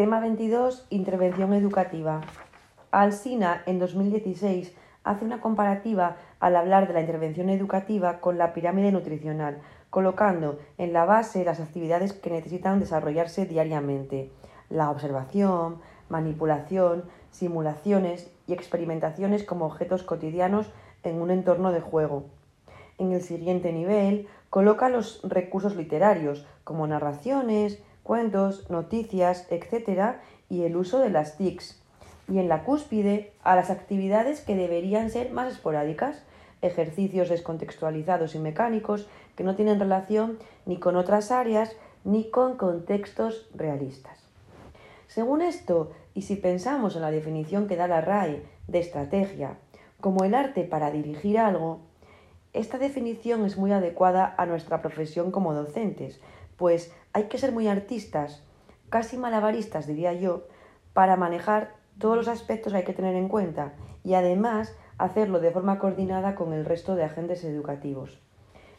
Tema 22. Intervención educativa. Alsina, en 2016, hace una comparativa al hablar de la intervención educativa con la pirámide nutricional, colocando en la base las actividades que necesitan desarrollarse diariamente, la observación, manipulación, simulaciones y experimentaciones como objetos cotidianos en un entorno de juego. En el siguiente nivel coloca los recursos literarios como narraciones, cuentos, noticias, etc. y el uso de las TICs. Y en la cúspide a las actividades que deberían ser más esporádicas, ejercicios descontextualizados y mecánicos que no tienen relación ni con otras áreas ni con contextos realistas. Según esto, y si pensamos en la definición que da la RAE de estrategia como el arte para dirigir algo, esta definición es muy adecuada a nuestra profesión como docentes, pues hay que ser muy artistas, casi malabaristas diría yo, para manejar todos los aspectos que hay que tener en cuenta y además hacerlo de forma coordinada con el resto de agentes educativos.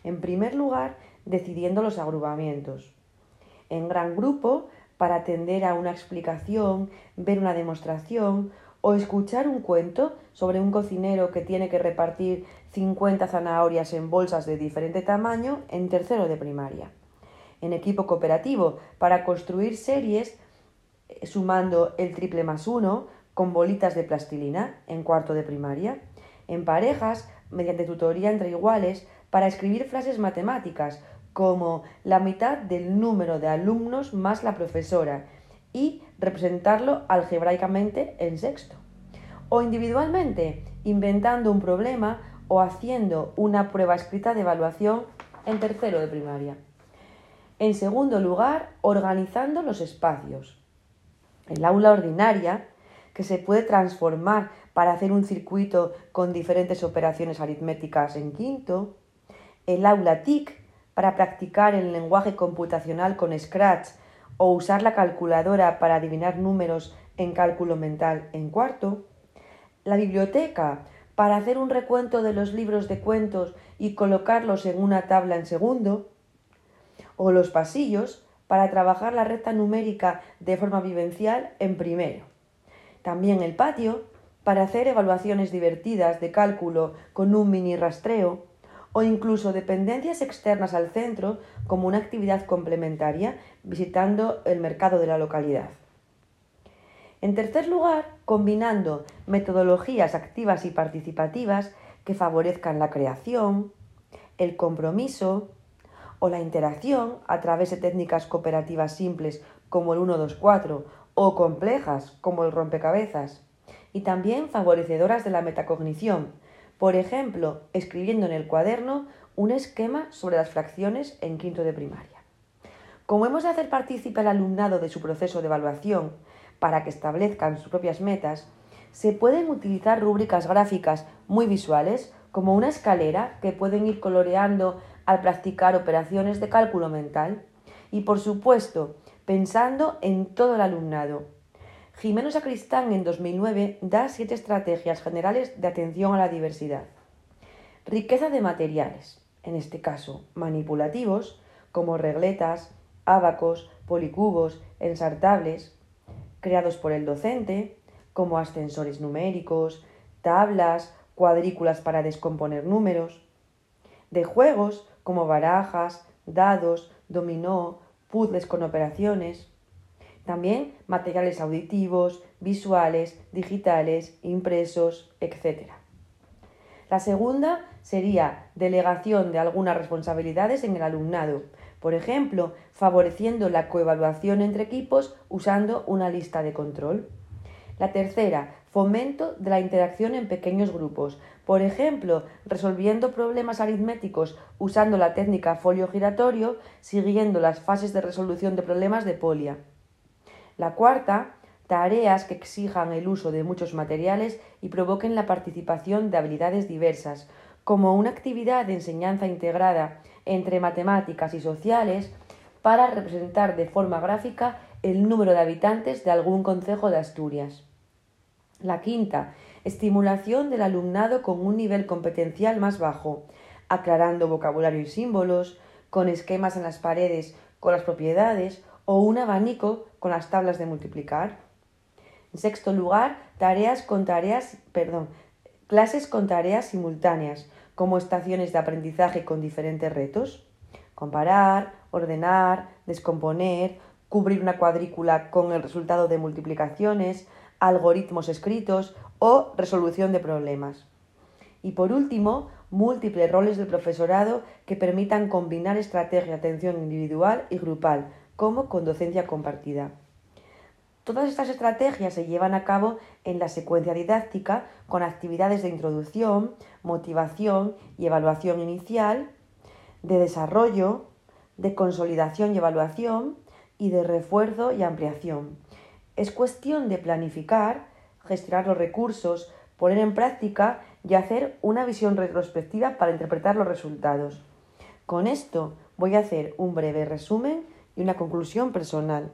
En primer lugar, decidiendo los agrupamientos. En gran grupo, para atender a una explicación, ver una demostración o escuchar un cuento sobre un cocinero que tiene que repartir 50 zanahorias en bolsas de diferente tamaño en tercero de primaria. En equipo cooperativo, para construir series eh, sumando el triple más uno con bolitas de plastilina en cuarto de primaria. En parejas, mediante tutoría entre iguales, para escribir frases matemáticas como la mitad del número de alumnos más la profesora y representarlo algebraicamente en sexto. O individualmente, inventando un problema o haciendo una prueba escrita de evaluación en tercero de primaria. En segundo lugar, organizando los espacios. El aula ordinaria, que se puede transformar para hacer un circuito con diferentes operaciones aritméticas en quinto. El aula TIC, para practicar el lenguaje computacional con Scratch o usar la calculadora para adivinar números en cálculo mental en cuarto, la biblioteca para hacer un recuento de los libros de cuentos y colocarlos en una tabla en segundo, o los pasillos para trabajar la recta numérica de forma vivencial en primero. También el patio para hacer evaluaciones divertidas de cálculo con un mini rastreo o incluso dependencias externas al centro como una actividad complementaria visitando el mercado de la localidad. En tercer lugar, combinando metodologías activas y participativas que favorezcan la creación, el compromiso o la interacción a través de técnicas cooperativas simples como el 1-2-4 o complejas como el rompecabezas, y también favorecedoras de la metacognición, por ejemplo, escribiendo en el cuaderno un esquema sobre las fracciones en quinto de primaria. Como hemos de hacer partícipe al alumnado de su proceso de evaluación para que establezcan sus propias metas, se pueden utilizar rúbricas gráficas muy visuales como una escalera que pueden ir coloreando al practicar operaciones de cálculo mental y, por supuesto, pensando en todo el alumnado, Jimeno Sacristán en 2009 da siete estrategias generales de atención a la diversidad. Riqueza de materiales, en este caso manipulativos, como regletas, ábacos, policubos, ensartables, creados por el docente, como ascensores numéricos, tablas, cuadrículas para descomponer números, de juegos como barajas, dados, dominó, puzzles con operaciones, también materiales auditivos, visuales, digitales, impresos, etc. La segunda sería delegación de algunas responsabilidades en el alumnado, por ejemplo, favoreciendo la coevaluación entre equipos usando una lista de control. La tercera, fomento de la interacción en pequeños grupos, por ejemplo, resolviendo problemas aritméticos usando la técnica folio giratorio, siguiendo las fases de resolución de problemas de polia. La cuarta, tareas que exijan el uso de muchos materiales y provoquen la participación de habilidades diversas, como una actividad de enseñanza integrada entre matemáticas y sociales para representar de forma gráfica el número de habitantes de algún concejo de Asturias. La quinta, estimulación del alumnado con un nivel competencial más bajo, aclarando vocabulario y símbolos, con esquemas en las paredes con las propiedades o un abanico con las tablas de multiplicar. En sexto lugar, tareas con tareas, perdón, clases con tareas simultáneas, como estaciones de aprendizaje con diferentes retos. Comparar, ordenar, descomponer, cubrir una cuadrícula con el resultado de multiplicaciones, algoritmos escritos o resolución de problemas. Y por último, múltiples roles del profesorado que permitan combinar estrategia atención individual y grupal, como con docencia compartida. Todas estas estrategias se llevan a cabo en la secuencia didáctica con actividades de introducción, motivación y evaluación inicial, de desarrollo, de consolidación y evaluación y de refuerzo y ampliación. Es cuestión de planificar, gestionar los recursos, poner en práctica y hacer una visión retrospectiva para interpretar los resultados. Con esto voy a hacer un breve resumen y una conclusión personal.